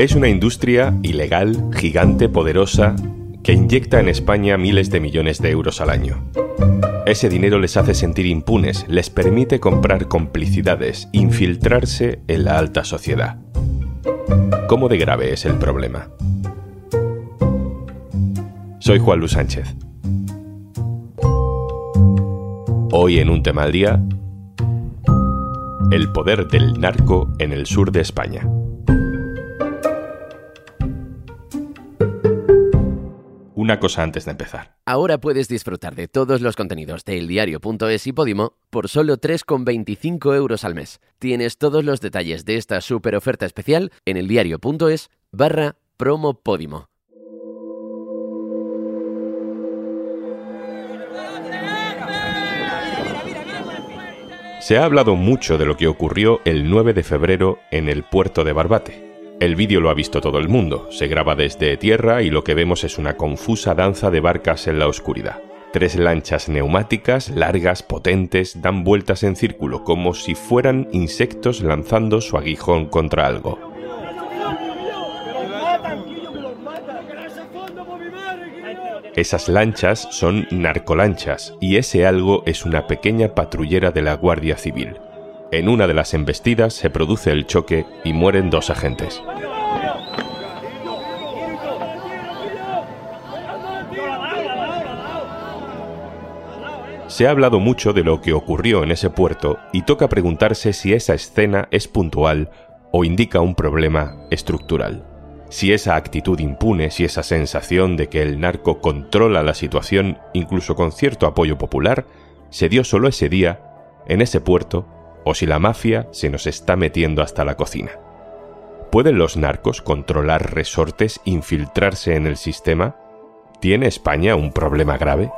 Es una industria ilegal, gigante, poderosa, que inyecta en España miles de millones de euros al año. Ese dinero les hace sentir impunes, les permite comprar complicidades, infiltrarse en la alta sociedad. ¿Cómo de grave es el problema? Soy Juan Luis Sánchez. Hoy en un tema al día, el poder del narco en el sur de España. Una cosa antes de empezar. Ahora puedes disfrutar de todos los contenidos de eldiario.es y Podimo por solo 3,25 euros al mes. Tienes todos los detalles de esta super oferta especial en eldiario.es barra promo Podimo. Se ha hablado mucho de lo que ocurrió el 9 de febrero en el puerto de Barbate. El vídeo lo ha visto todo el mundo, se graba desde tierra y lo que vemos es una confusa danza de barcas en la oscuridad. Tres lanchas neumáticas, largas, potentes, dan vueltas en círculo como si fueran insectos lanzando su aguijón contra algo. Esas lanchas son narcolanchas y ese algo es una pequeña patrullera de la Guardia Civil. En una de las embestidas se produce el choque y mueren dos agentes. Se ha hablado mucho de lo que ocurrió en ese puerto y toca preguntarse si esa escena es puntual o indica un problema estructural. Si esa actitud impune, si esa sensación de que el narco controla la situación, incluso con cierto apoyo popular, se dio solo ese día, en ese puerto, o si la mafia se nos está metiendo hasta la cocina. ¿Pueden los narcos controlar resortes, infiltrarse en el sistema? ¿Tiene España un problema grave?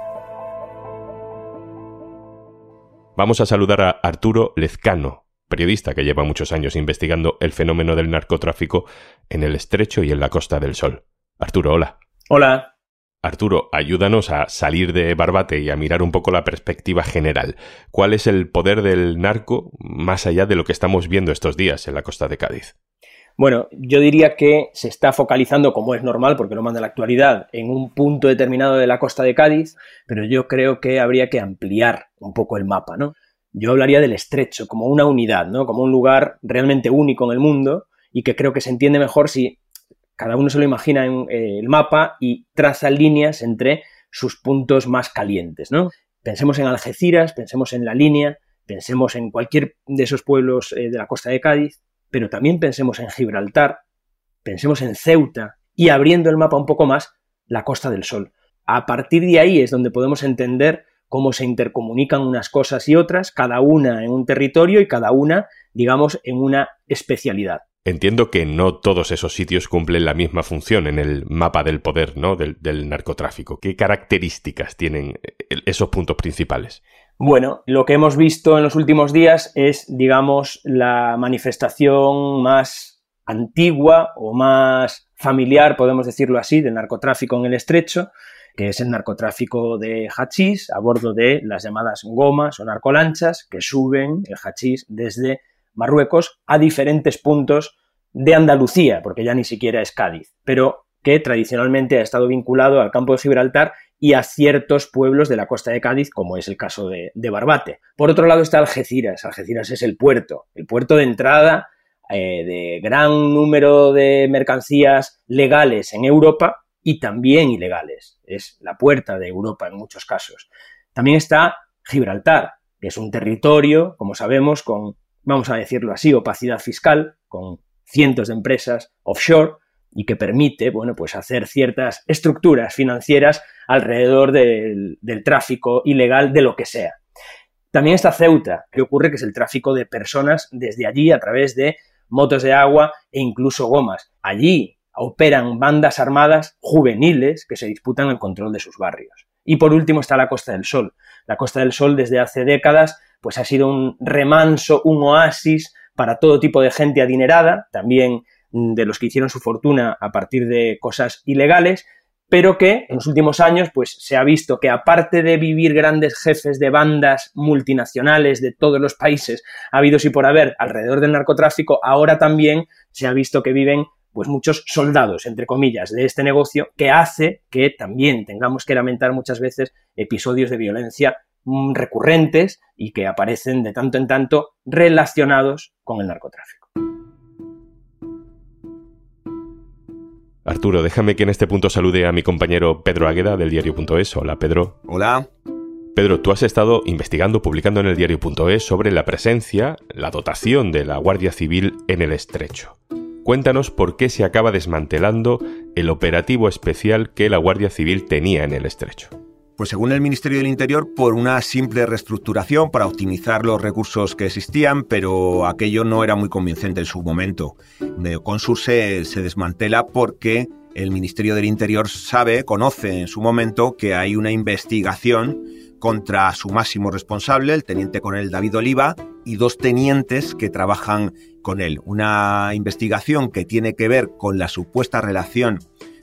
Vamos a saludar a Arturo Lezcano, periodista que lleva muchos años investigando el fenómeno del narcotráfico en el estrecho y en la Costa del Sol. Arturo, hola. Hola. Arturo, ayúdanos a salir de Barbate y a mirar un poco la perspectiva general. ¿Cuál es el poder del narco más allá de lo que estamos viendo estos días en la costa de Cádiz? Bueno, yo diría que se está focalizando, como es normal, porque lo manda la actualidad, en un punto determinado de la costa de Cádiz, pero yo creo que habría que ampliar un poco el mapa, ¿no? Yo hablaría del estrecho como una unidad, ¿no? Como un lugar realmente único en el mundo y que creo que se entiende mejor si cada uno se lo imagina en eh, el mapa y traza líneas entre sus puntos más calientes, ¿no? Pensemos en Algeciras, pensemos en la línea, pensemos en cualquier de esos pueblos eh, de la costa de Cádiz, pero también pensemos en Gibraltar, pensemos en Ceuta y abriendo el mapa un poco más, la Costa del Sol. A partir de ahí es donde podemos entender cómo se intercomunican unas cosas y otras, cada una en un territorio y cada una, digamos, en una especialidad. Entiendo que no todos esos sitios cumplen la misma función en el mapa del poder, ¿no? Del, narcotráfico. ¿Qué características tienen eh, esos puntos principales? Bueno, lo que hemos visto en los últimos días es, digamos, la manifestación más antigua o más familiar, podemos decirlo así, del narcotráfico en el estrecho, que es el narcotráfico de hachís a bordo de las llamadas gomas o narcolanchas que suben el hachís desde Marruecos a diferentes puntos de Andalucía, porque ya ni siquiera es Cádiz, pero que tradicionalmente ha estado vinculado al campo de Gibraltar y a ciertos pueblos de la costa de Cádiz, como es el caso de, Barbate. Por otro lado está Algeciras. Algeciras es el puerto, el puerto de entrada eh, de gran número de mercancías legales en Europa y también ilegales. Es la puerta de Europa en muchos casos. También está Gibraltar, que es un territorio, como sabemos, con vamos a decirlo así, opacidad fiscal con cientos de empresas offshore y que permite, bueno, pues hacer ciertas estructuras financieras alrededor del, tráfico ilegal de lo que sea. También está Ceuta, que ocurre que es el tráfico de personas desde allí a través de motos de agua e incluso gomas. Allí operan bandas armadas juveniles que se disputan el control de sus barrios. Y por último está la Costa del Sol. La Costa del Sol desde hace décadas pues ha sido un remanso, un oasis para todo tipo de gente adinerada, también de los que hicieron su fortuna a partir de cosas ilegales, pero que en los últimos años pues se ha visto que aparte de vivir grandes jefes de bandas multinacionales de todos los países habidos y por haber alrededor del narcotráfico, ahora también se ha visto que viven pues muchos soldados, entre comillas, de este negocio, que hace que también tengamos que lamentar muchas veces episodios de violencia recurrentes y que aparecen de tanto en tanto relacionados con el narcotráfico. Arturo, déjame que en este punto salude a mi compañero Pedro Águeda del diario.es. Hola, Pedro. Hola. Pedro, tú has estado investigando, publicando en el diario.es sobre la presencia, la dotación de la Guardia Civil en el estrecho. Cuéntanos por qué se acaba desmantelando el operativo especial que la Guardia Civil tenía en el estrecho. Pues según el Ministerio del Interior, por una simple reestructuración para optimizar los recursos que existían, pero aquello no era muy convincente en su momento. Consur se, se desmantela porque el Ministerio del Interior sabe, conoce en su momento que hay una investigación contra su máximo responsable, el teniente coronel David Oliva, y dos tenientes que trabajan con él. Una investigación que tiene que ver con la supuesta relación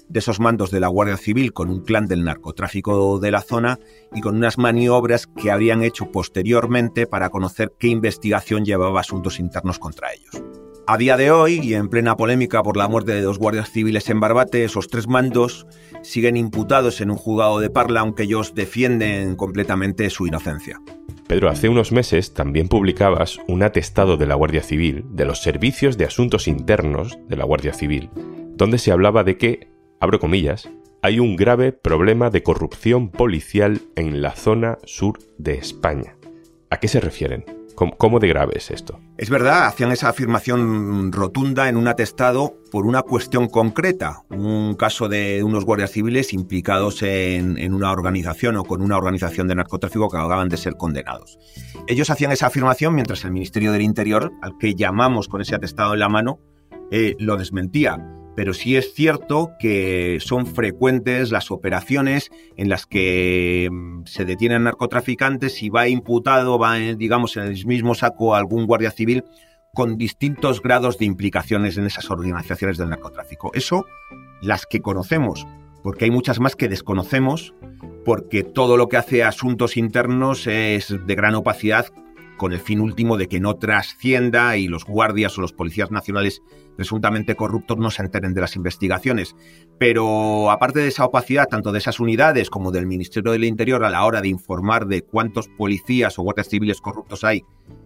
de esos mandos de la Guardia Civil con un clan del narcotráfico de la zona y con unas maniobras que habrían hecho posteriormente para conocer qué investigación llevaba asuntos internos contra ellos. A día de hoy, y en plena polémica por la muerte de dos guardias civiles en Barbate, esos tres mandos siguen imputados en un juzgado de Parla, aunque ellos defienden completamente su inocencia. Pedro, hace unos meses también publicabas un atestado de la Guardia Civil, de los servicios de asuntos internos de la Guardia Civil, donde se hablaba de que abro comillas, hay un grave problema de corrupción policial en la zona sur de España. ¿A qué se refieren? ¿Cómo, de grave es esto? Es verdad, hacían esa afirmación rotunda en un atestado por una cuestión concreta, un caso de unos guardias civiles implicados en, una organización o con una organización de narcotráfico que acababan de ser condenados. Ellos hacían esa afirmación mientras el Ministerio del Interior, al que llamamos con ese atestado en la mano, eh, lo desmentía pero sí es cierto que son frecuentes las operaciones en las que mm, se detienen narcotraficantes y va imputado, va, digamos, en el mismo saco algún guardia civil con distintos grados de implicaciones en esas organizaciones del narcotráfico. Eso, las que conocemos, porque hay muchas más que desconocemos, porque todo lo que hace asuntos internos es de gran opacidad con el fin último de que no trascienda y los guardias o los policías nacionales presuntamente corruptos no se enteren de las investigaciones. Pero aparte de esa opacidad, tanto de esas unidades como del Ministerio del Interior a la hora de informar de cuántos policías o guardias civiles corruptos hay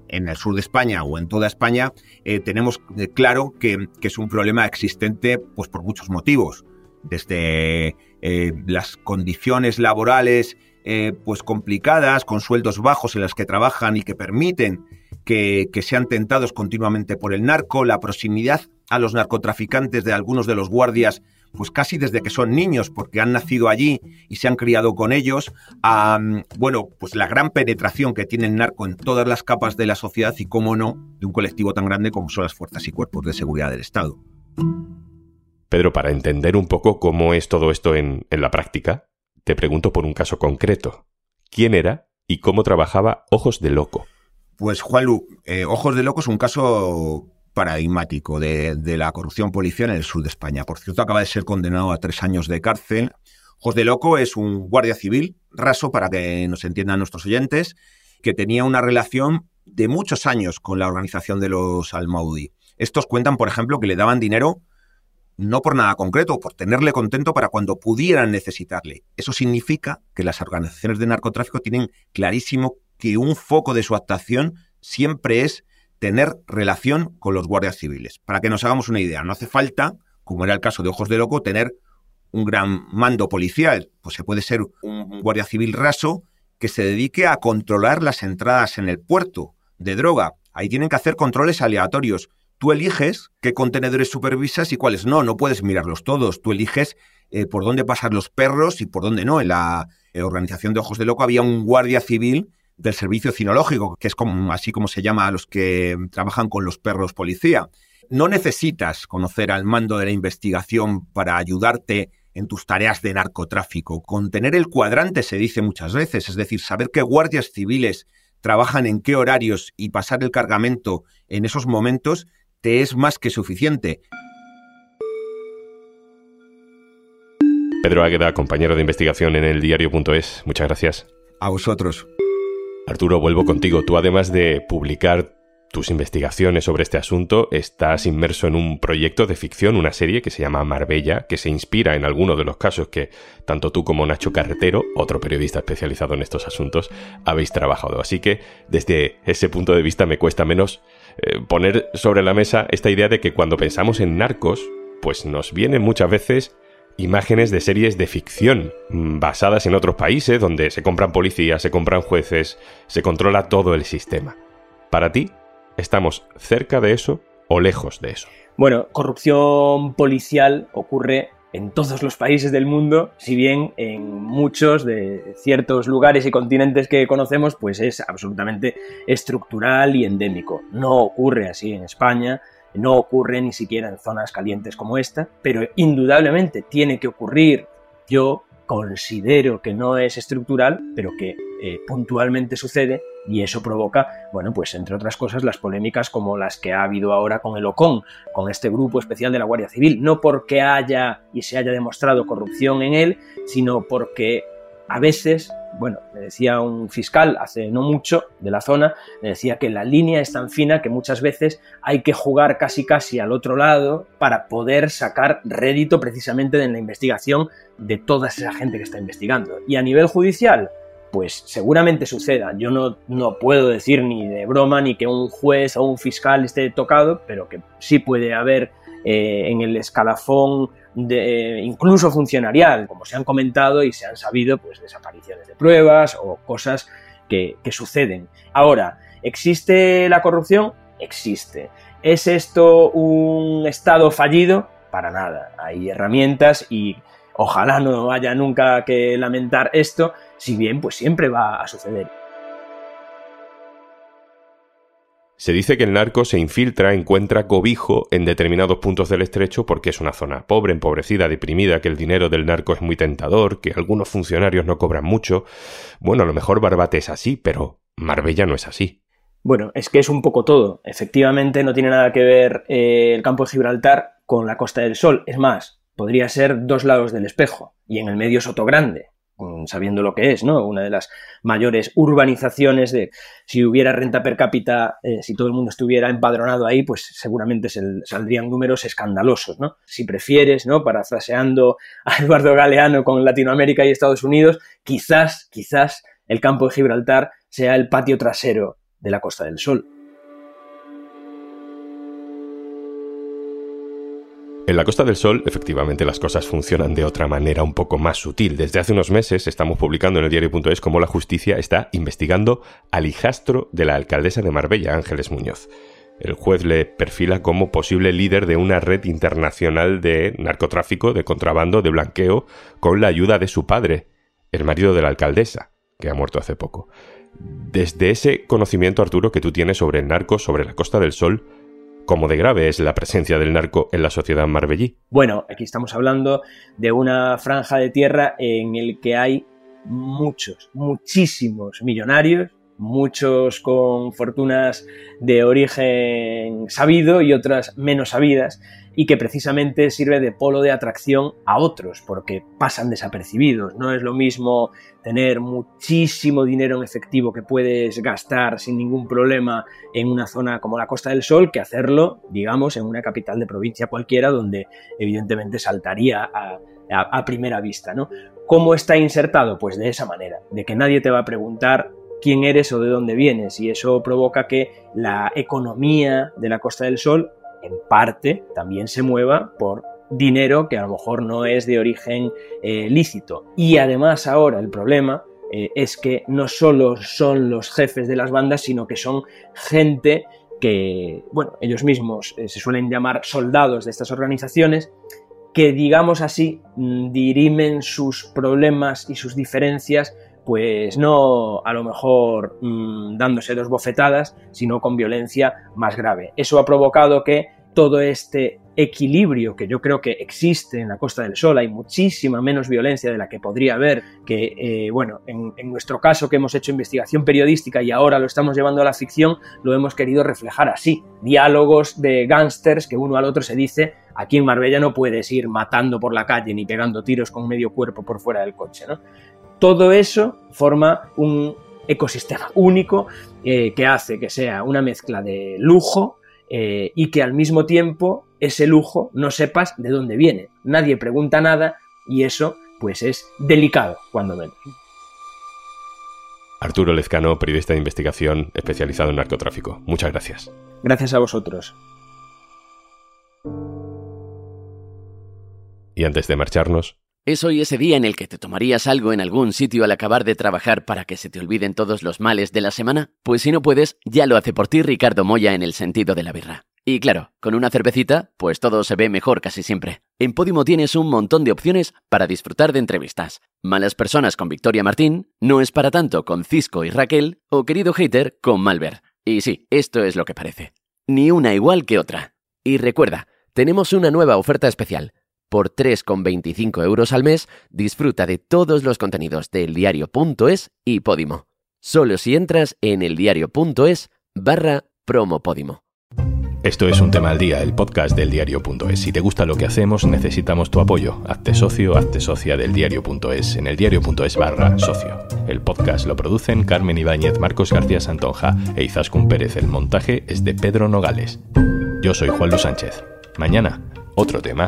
en el sur de España o en toda España, eh, tenemos eh, claro que, es un problema existente pues, por muchos motivos. Desde eh, las condiciones laborales eh, pues complicadas, con sueldos bajos en las que trabajan y que permiten que, sean tentados continuamente por el narco, la proximidad a los narcotraficantes de algunos de los guardias, pues casi desde que son niños, porque han nacido allí y se han criado con ellos, a, bueno, pues la gran penetración que tiene el narco en todas las capas de la sociedad y, cómo no, de un colectivo tan grande como son las fuerzas y cuerpos de seguridad del Estado. Pedro, para entender un poco cómo es todo esto en la práctica, te pregunto por un caso concreto. ¿Quién era y cómo trabajaba Ojos de Loco? Pues Juanlu, eh, Ojos de Loco es un caso paradigmático de, la corrupción policial en el sur de España. Por cierto, acaba de ser condenado a tres años de cárcel. Ojos de Loco es un guardia civil, raso para que nos entiendan nuestros oyentes, que tenía una relación de muchos años con la organización de los Almaudi. Estos cuentan, por ejemplo, que le daban dinero no por nada concreto, por tenerle contento para cuando pudieran necesitarle. Eso significa que las organizaciones de narcotráfico tienen clarísimo que un foco de su actuación siempre es tener relación con los guardias civiles. Para que nos hagamos una idea, no hace falta, como era el caso de Ojos de Loco, tener un gran mando policial. Pues se puede ser un guardia civil raso que se dedique a controlar las entradas en el puerto de droga. Ahí tienen que hacer controles aleatorios Tú eliges qué contenedores supervisas y cuáles no, no puedes mirarlos todos. Tú eliges eh, por dónde pasan los perros y por dónde no. En la eh, organización de Ojos de Loco había un guardia civil del servicio cinológico, que es como, así como se llama a los que trabajan con los perros policía. No necesitas conocer al mando de la investigación para ayudarte en tus tareas de narcotráfico. Con tener el cuadrante se dice muchas veces, es decir, saber qué guardias civiles trabajan en qué horarios y pasar el cargamento en esos momentos te es más que suficiente. Pedro Águeda, compañero de investigación en el diario.es, muchas gracias. A vosotros. Arturo, vuelvo contigo. Tú además de publicar tus investigaciones sobre este asunto, estás inmerso en un proyecto de ficción, una serie que se llama Marbella, que se inspira en alguno de los casos que tanto tú como Nacho Carretero, otro periodista especializado en estos asuntos, habéis trabajado. Así que desde ese punto de vista me cuesta menos eh, poner sobre la mesa esta idea de que cuando pensamos en narcos, pues nos vienen muchas veces imágenes de series de ficción mm, basadas en otros países donde se compran policías, se compran jueces, se controla todo el sistema. Para ti, ¿Estamos cerca de eso o lejos de eso? Bueno, corrupción policial ocurre en todos los países del mundo, si bien en muchos de ciertos lugares y continentes que conocemos, pues es absolutamente estructural y endémico. No ocurre así en España, no ocurre ni siquiera en zonas calientes como esta, pero indudablemente tiene que ocurrir. Yo considero que no es estructural, pero que eh, puntualmente sucede y eso provoca, bueno, pues entre otras cosas, las polémicas como las que ha habido ahora con el OCON, con este grupo especial de la Guardia Civil, no porque haya y se haya demostrado corrupción en él, sino porque a veces, bueno, me decía un fiscal hace no mucho de la zona, me decía que la línea es tan fina que muchas veces hay que jugar casi casi al otro lado para poder sacar rédito precisamente de la investigación de toda esa gente que está investigando. Y a nivel judicial, pues seguramente suceda. Yo no, no, puedo decir ni de broma ni que un juez o un fiscal esté tocado, pero que sí puede haber eh, en el escalafón de, incluso funcionarial, como se han comentado y se han sabido, pues desapariciones de pruebas o cosas que, que suceden. Ahora, ¿existe la corrupción? Existe. ¿Es esto un Estado fallido? Para nada. Hay herramientas y ojalá no haya nunca que lamentar esto, si bien pues siempre va a suceder. Se dice que el narco se infiltra, encuentra cobijo en determinados puntos del estrecho porque es una zona pobre, empobrecida, deprimida, que el dinero del narco es muy tentador, que algunos funcionarios no cobran mucho. Bueno, a lo mejor Barbate es así, pero Marbella no es así. Bueno, es que es un poco todo. Efectivamente, no tiene nada que ver eh, el campo de Gibraltar con la Costa del Sol. Es más, podría ser dos lados del espejo y en el medio Soto Grande. Mm, sabiendo lo que es, ¿no? Una de las mayores urbanizaciones de si hubiera renta per cápita, eh, si todo el mundo estuviera empadronado ahí, pues seguramente saldrían números escandalosos, ¿no? Si prefieres, ¿no? Parafraseando a Eduardo Galeano con Latinoamérica y Estados Unidos, quizás, quizás el campo de Gibraltar sea el patio trasero de la Costa del Sol. En la Costa del Sol, efectivamente, las cosas funcionan de otra manera un poco más sutil. Desde hace unos meses estamos publicando en el diario.es cómo la justicia está investigando al hijastro de la alcaldesa de Marbella, Ángeles Muñoz. El juez le perfila como posible líder de una red internacional de narcotráfico, de contrabando, de blanqueo, con la ayuda de su padre, el marido de la alcaldesa, que ha muerto hace poco. Desde ese conocimiento, Arturo, que tú tienes sobre el narco, sobre la Costa del Sol, ¿Cómo de grave es la presencia del narco en la sociedad marbellí? Bueno, aquí estamos hablando de una franja de tierra en el que hay muchos, muchísimos millonarios, muchos con fortunas de origen sabido y otras menos sabidas, y que precisamente sirve de polo de atracción a otros, porque pasan desapercibidos. No es lo mismo tener muchísimo dinero en efectivo que puedes gastar sin ningún problema en una zona como la Costa del Sol que hacerlo, digamos, en una capital de provincia cualquiera donde evidentemente saltaría a, primera vista. ¿no? ¿Cómo está insertado? Pues de esa manera, de que nadie te va a preguntar quién eres o de dónde vienes y eso provoca que la economía de la Costa del Sol en parte también se mueva por dinero que a lo mejor no es de origen eh, lícito. Y además ahora el problema eh, es que no solo son los jefes de las bandas, sino que son gente que, bueno, ellos mismos eh, se suelen llamar soldados de estas organizaciones, que digamos así, mm, dirimen sus problemas y sus diferencias pues no a lo mejor mm, dándose dos bofetadas, sino con violencia más grave. Eso ha provocado que todo este equilibrio que yo creo que existe en la Costa del Sol, hay muchísima menos violencia de la que podría haber, que, eh, bueno, en, nuestro caso que hemos hecho investigación periodística y ahora lo estamos llevando a la ficción, lo hemos querido reflejar así. Diálogos de gángsters que uno al otro se dice, aquí en Marbella no puedes ir matando por la calle ni pegando tiros con medio cuerpo por fuera del coche. Todo eso forma un ecosistema único eh, que hace que sea una mezcla de lujo eh, y que al mismo tiempo ese lujo no sepas de dónde viene. Nadie pregunta nada y eso pues es delicado cuando menos. Arturo Lezcano, periodista de investigación especializado en narcotráfico. Muchas gracias. Gracias a vosotros. Y antes de marcharnos, ¿Es hoy ese día en el que te tomarías algo en algún sitio al acabar de trabajar para que se te olviden todos los males de la semana? Pues si no puedes, ya lo hace por ti Ricardo Moya en el sentido de la birra. Y claro, con una cervecita, pues todo se ve mejor casi siempre. En Podimo tienes un montón de opciones para disfrutar de entrevistas. Malas personas con Victoria Martín, no es para tanto con Cisco y Raquel, o querido hater con Malver. Y sí, esto es lo que parece. Ni una igual que otra. Y recuerda, tenemos una nueva oferta especial. Por 3,25 euros al mes, disfruta de todos los contenidos de eldiario.es y Podimo. Solo si entras en eldiario.es barra promopodimo. Esto es un tema al día, el podcast del diario.es. Si te gusta lo que hacemos, necesitamos tu apoyo. Hazte socio, hazte socia del diario.es en el diario.es barra socio. El podcast lo producen Carmen Ibáñez, Marcos García Santonja e Izaskun Pérez. El montaje es de Pedro Nogales. Yo soy Juan Luis Sánchez. Mañana, otro tema.